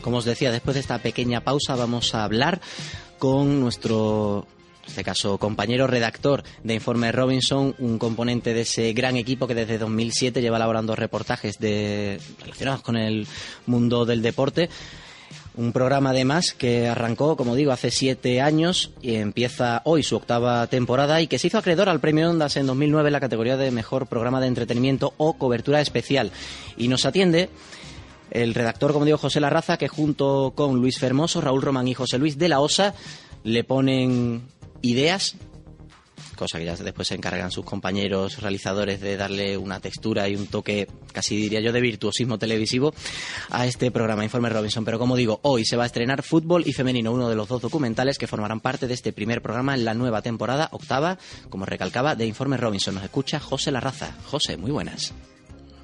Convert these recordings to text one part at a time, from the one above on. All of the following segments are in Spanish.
Como os decía, después de esta pequeña pausa vamos a hablar con nuestro en este caso compañero redactor de Informe Robinson, un componente de ese gran equipo que desde 2007 lleva elaborando reportajes de, relacionados con el mundo del deporte. Un programa además que arrancó, como digo, hace siete años y empieza hoy su octava temporada y que se hizo acreedor al premio Ondas en 2009 en la categoría de mejor programa de entretenimiento o cobertura especial. Y nos atiende el redactor, como digo, José Larraza, que junto con Luis Fermoso, Raúl Román y José Luis de la Osa le ponen ideas, cosa que ya después se encargan sus compañeros realizadores de darle una textura y un toque, casi diría yo, de virtuosismo televisivo a este programa Informe Robinson. Pero como digo, hoy se va a estrenar Fútbol y Femenino, uno de los dos documentales que formarán parte de este primer programa en la nueva temporada, octava, como recalcaba, de Informe Robinson. Nos escucha José Larraza. José, muy buenas.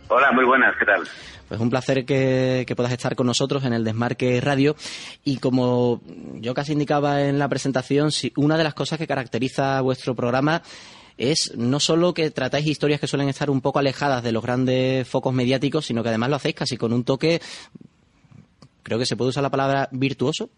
Hola, muy buenas, ¿qué tal? Pues un placer que, puedas estar con nosotros en el Desmarque Radio. Y como yo casi indicaba en la presentación, si una de las cosas que caracteriza vuestro programa es no solo que tratáis historias que suelen estar un poco alejadas de los grandes focos mediáticos, sino que además lo hacéis casi con un toque, creo que se puede usar la palabra virtuoso.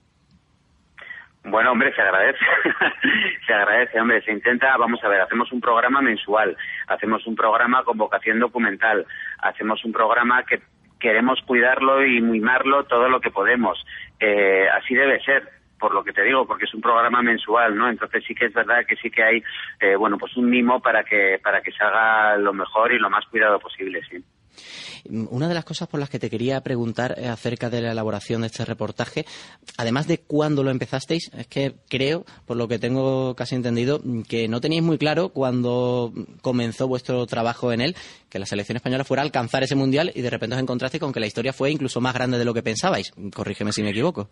Bueno, hombre, se agradece. se agradece, hombre. Se intenta, vamos a ver, hacemos un programa mensual, hacemos un programa con vocación documental, hacemos un programa que queremos cuidarlo y mimarlo todo lo que podemos. Eh, así debe ser por lo que te digo, porque es un programa mensual, ¿no? Entonces sí que es verdad que sí que hay, eh, bueno, pues un mimo para que para que se haga lo mejor y lo más cuidado posible, sí. Una de las cosas por las que te quería preguntar eh, acerca de la elaboración de este reportaje, además de cuándo lo empezasteis, es que creo, por lo que tengo casi entendido, que no teníais muy claro cuando comenzó vuestro trabajo en él, que la selección española fuera a alcanzar ese mundial y de repente os encontrasteis con que la historia fue incluso más grande de lo que pensabais. Corrígeme si me equivoco.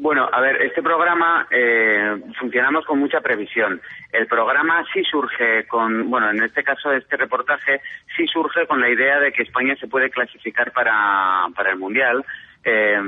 Bueno, a ver, este programa eh, funcionamos con mucha previsión. El programa sí surge con, bueno, en este caso este reportaje sí surge con la idea de que España se puede clasificar para, para el Mundial. Eh,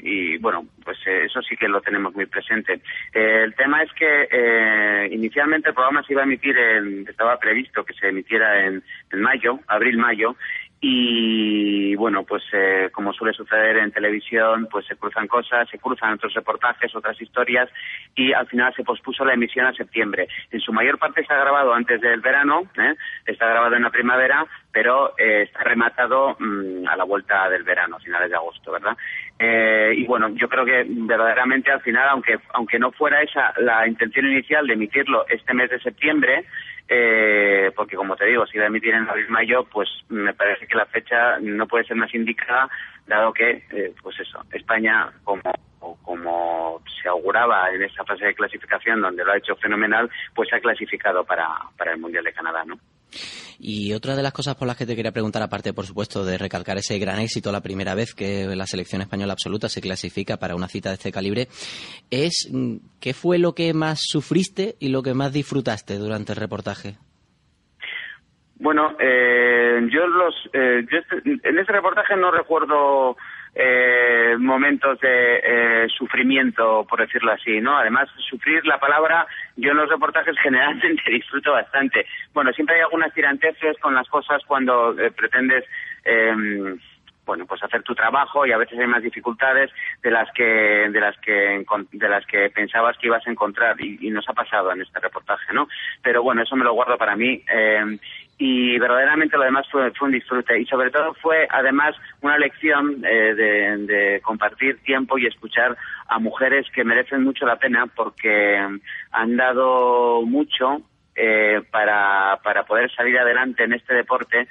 y bueno, pues eh, eso sí que lo tenemos muy presente. el tema es que inicialmente el programa se iba a emitir, en, estaba previsto que se emitiera en, en mayo, abril-mayo, y bueno, pues eh, como suele suceder en televisión, pues se cruzan cosas, se cruzan otros reportajes, otras historias y al final se pospuso la emisión a septiembre. En su mayor parte está grabado antes del verano, ¿eh? está grabado en la primavera, pero eh, está rematado mm, a la vuelta del verano, finales de agosto, ¿verdad? y bueno, yo creo que verdaderamente al final, aunque aunque no fuera esa la intención inicial de emitirlo este mes de septiembre, eh, porque como te digo, si va a emitir en abril-mayo, pues me parece que la fecha no puede ser más indicada, dado que, eh, pues eso, España, como, como se auguraba en esa fase de clasificación, donde lo ha hecho fenomenal, pues se ha clasificado para, para el Mundial de Canadá, ¿no? Y otra de las cosas por las que te quería preguntar, aparte, por supuesto, de recalcar ese gran éxito la primera vez que la selección española absoluta se clasifica para una cita de este calibre, es mm, ¿qué fue lo que más sufriste y lo que más disfrutaste durante el reportaje? Bueno, eh, yo los, eh, este, en ese reportaje no recuerdo eh, momentos de eh, sufrimiento, por decirlo así, ¿no? Además, sufrir la palabra, yo en los reportajes generalmente disfruto bastante. Bueno, siempre hay algunas tiranteses con las cosas cuando eh, pretendes em, bueno pues hacer tu trabajo y a veces hay más dificultades de las que de las que de las que pensabas que ibas a encontrar y, nos ha pasado en este reportaje no pero bueno eso me lo guardo para mí eh, y verdaderamente lo demás fue, fue, un disfrute y sobre todo fue además una lección eh, de, de, compartir tiempo y escuchar a mujeres que merecen mucho la pena porque han dado mucho eh, para, para poder salir adelante en este deporte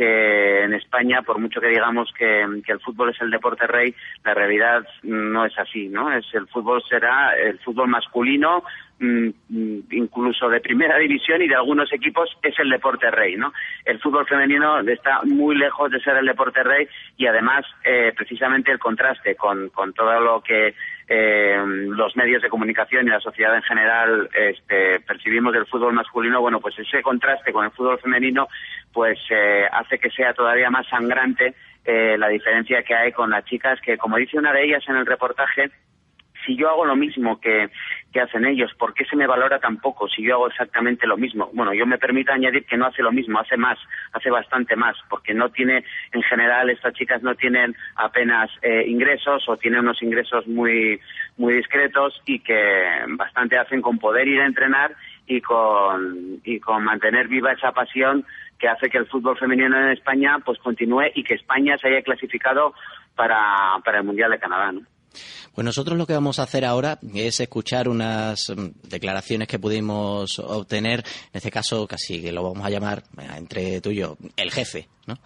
que en España, por mucho que digamos que, el fútbol es el deporte rey, la realidad no es así, ¿no? Es el fútbol será el fútbol masculino, mm, incluso de primera división y de algunos equipos es el deporte rey, ¿no? El fútbol femenino está muy lejos de ser el deporte rey y además eh, precisamente el contraste con, con todo lo que eh, los medios de comunicación y la sociedad en general este, percibimos del fútbol masculino, bueno, pues ese contraste con el fútbol femenino pues eh, hace que sea todavía más sangrante eh, la diferencia que hay con las chicas que, como dice una de ellas en el reportaje, si yo hago lo mismo que, que hacen ellos, ¿por qué se me valora tan poco si yo hago exactamente lo mismo? Bueno, yo me permito añadir que no hace lo mismo, hace más, hace bastante más, porque no tiene, en general, estas chicas no tienen apenas eh, ingresos o tienen unos ingresos muy, muy discretos y que bastante hacen con poder ir a entrenar y con, y con mantener viva esa pasión que hace que el fútbol femenino en España pues continúe y que España se haya clasificado para, para el Mundial de Canadá, ¿no? Pues nosotros lo que vamos a hacer ahora es escuchar unas mm, declaraciones que pudimos obtener, en este caso casi que lo vamos a llamar eh, entre tú y yo, el jefe. ¿no?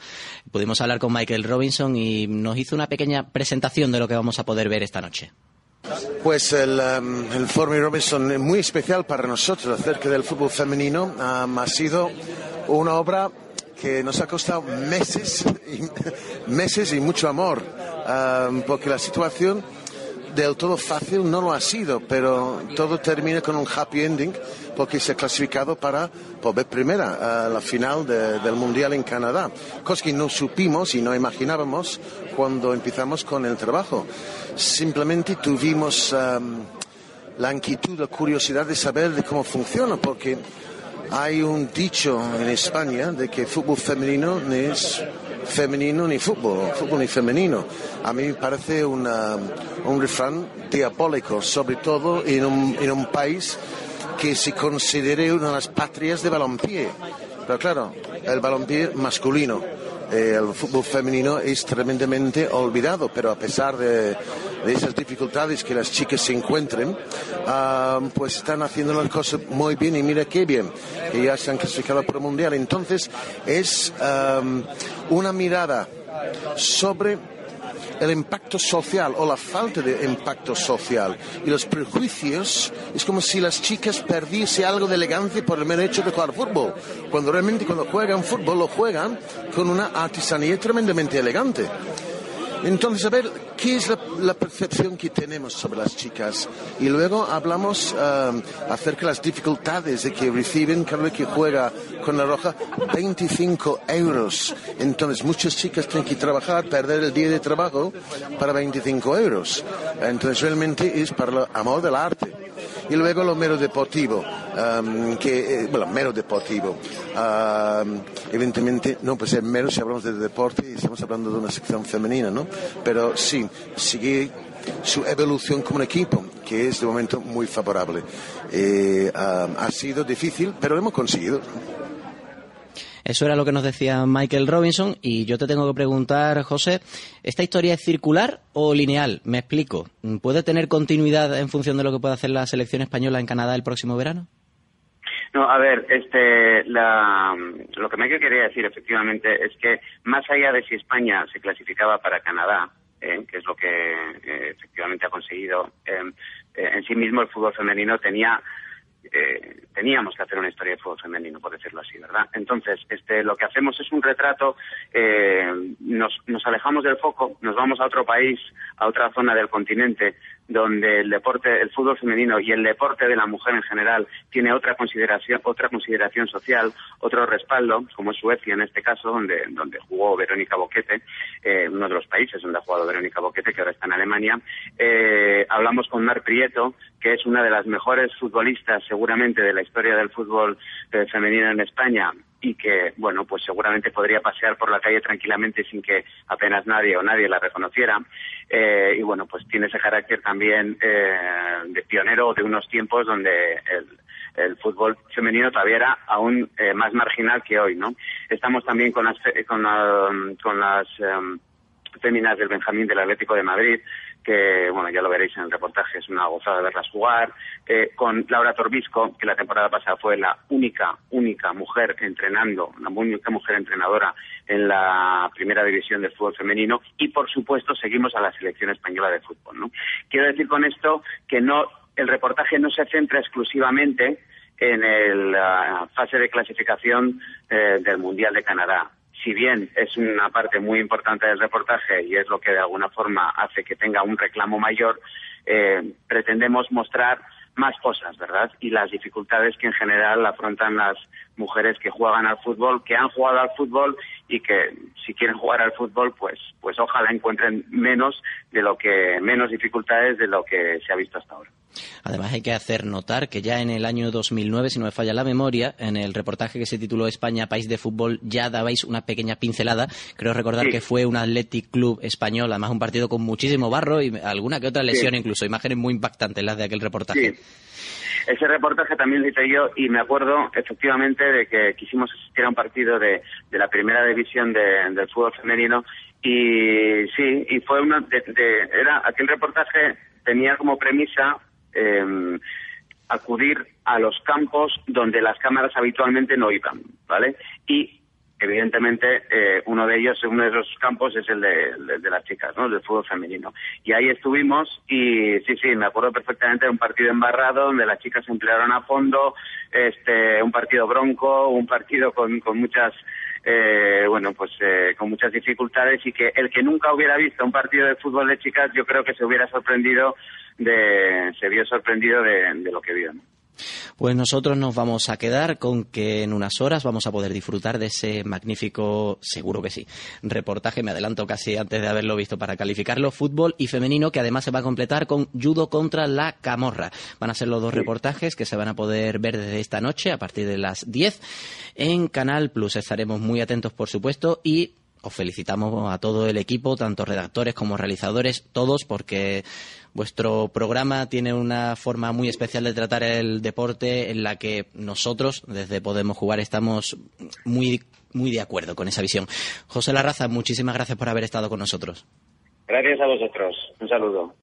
Pudimos hablar con Michael Robinson y nos hizo una pequeña presentación de lo que vamos a poder ver esta noche. Pues el, um, el Robinson es muy especial para nosotros acerca del fútbol femenino. Ha sido una obra que nos ha costado meses y, meses y mucho amor, porque la situación del todo fácil no lo ha sido, pero todo termina con un happy ending porque se ha clasificado para por primera a la final del Mundial en Canadá, cosa que no supimos y no imaginábamos cuando empezamos con el trabajo. Simplemente tuvimos um, la inquietud, la curiosidad de saber de cómo funciona, porque hay un dicho en España de que el fútbol femenino es femenino ni fútbol, fútbol ni femenino. A mí me parece una, un refrán diabólico, sobre todo en un, en un país que se considere una de las patrias de balompié. Pero claro, el balompié masculino eh, el fútbol femenino es tremendamente olvidado, pero a pesar de, esas dificultades que las chicas se encuentren, ah, pues están haciendo las cosas muy bien y mira qué bien, que ya se han clasificado para el Mundial. Entonces es una mirada sobre el impacto social o la falta de impacto social y los prejuicios es como si las chicas perdiesen algo de elegancia por el mero hecho de jugar fútbol, cuando realmente cuando juegan fútbol lo juegan con una artesanía tremendamente elegante. Entonces, a ver, ¿qué es la, percepción que tenemos sobre las chicas? Y luego hablamos um, acerca de las dificultades de que reciben cada que juega con la roja 25 euros. Entonces, muchas chicas tienen que trabajar, perder el día de trabajo para 25 euros. Entonces, realmente es para el amor del arte y luego lo mero deportivo, que, eh, bueno, mero deportivo. Evidentemente no puede ser mero si hablamos de deporte y estamos hablando de una sección femenina, ¿no? Pero sí, sigue su evolución como un equipo, que es de momento muy favorable. Eh, ha sido difícil, pero lo hemos conseguido. Eso era lo que nos decía Michael Robinson y yo te tengo que preguntar, José, ¿esta historia es circular o lineal? Me explico. ¿Puede tener continuidad en función de lo que pueda hacer la selección española en Canadá el próximo verano? No, a ver, este, la, lo que me quería decir efectivamente es que más allá de si España se clasificaba para Canadá, eh, que es lo que eh, efectivamente ha conseguido, eh, en sí mismo el fútbol femenino tenía eh, teníamos que hacer una historia de fútbol femenino, por decirlo así, ¿verdad? Entonces, este, lo que hacemos es un retrato, eh, nos, nos alejamos del foco, nos vamos a otro país, a otra zona del continente, donde el deporte, el fútbol femenino y el deporte de la mujer en general tiene otra consideración, otra consideración social, otro respaldo, como es Suecia en este caso, donde, donde jugó Verónica Boquete, eh, uno de los países donde ha jugado Verónica Boquete, que ahora está en Alemania. Eh, hablamos con Mar Prieto, que es una de las mejores futbolistas seguramente de la historia del fútbol eh, femenino en España y que, bueno, pues seguramente podría pasear por la calle tranquilamente sin que apenas nadie o nadie la reconociera. Eh, y bueno, pues tiene ese carácter también eh, de pionero de unos tiempos donde el, fútbol femenino todavía era aún eh, más marginal que hoy, ¿no? Estamos también con las, con, con las em, féminas del Benjamín del Atlético de Madrid, que bueno ya lo veréis en el reportaje, es una gozada verlas jugar, eh, con Laura Torbisco, que la temporada pasada fue la única, única mujer entrenando, la única mujer entrenadora en la primera división del fútbol femenino, y por supuesto seguimos a la selección española de fútbol. ¿no? Quiero decir con esto que no el reportaje no se centra exclusivamente en la fase de clasificación eh, del Mundial de Canadá si bien es una parte muy importante del reportaje y es lo que de alguna forma hace que tenga un reclamo mayor, eh, pretendemos mostrar más cosas, ¿verdad? Y las dificultades que en general afrontan las, mujeres que juegan al fútbol, que han jugado al fútbol y que si quieren jugar al fútbol, pues, pues ojalá encuentren menos de lo que, menos dificultades de lo que se ha visto hasta ahora. Además hay que hacer notar que ya en el año 2009, si no me falla la memoria, en el reportaje que se tituló España, país de fútbol, ya dabais una pequeña pincelada. Creo recordar que fue un Athletic Club español, además un partido con muchísimo barro y alguna que otra lesión incluso, imágenes muy impactantes las de aquel reportaje. Ese reportaje también lo hice yo y me acuerdo efectivamente de que quisimos asistir a un partido de, la primera división del fútbol femenino y sí, y fue una, era, aquel reportaje tenía como premisa eh, acudir a los campos donde las cámaras habitualmente no iban, ¿vale? Y evidentemente eh, uno de ellos, uno de esos campos es el de, las chicas, ¿no? Del fútbol femenino. Y ahí estuvimos y sí, sí, me acuerdo perfectamente de un partido embarrado donde las chicas se emplearon a fondo, este, un partido bronco, un partido con, con muchas eh, bueno, pues eh, con muchas dificultades y que el que nunca hubiera visto un partido de fútbol de chicas, yo creo que se hubiera sorprendido de, se vio sorprendido de, de lo que vio. ¿no? Pues nosotros nos vamos a quedar con que en unas horas vamos a poder disfrutar de ese magnífico, seguro que sí, reportaje, me adelanto casi antes de haberlo visto para calificarlo, fútbol y femenino, que además se va a completar con judo contra la camorra. Van a ser los dos reportajes que se van a poder ver desde esta noche a partir de las 10 en Canal Plus. Estaremos muy atentos, por supuesto, y os felicitamos a todo el equipo, tanto redactores como realizadores, todos, porque vuestro programa tiene una forma muy especial de tratar el deporte en la que nosotros, desde Podemos Jugar, estamos muy, muy de acuerdo con esa visión. José Larraza, muchísimas gracias por haber estado con nosotros. Gracias a vosotros. Un saludo.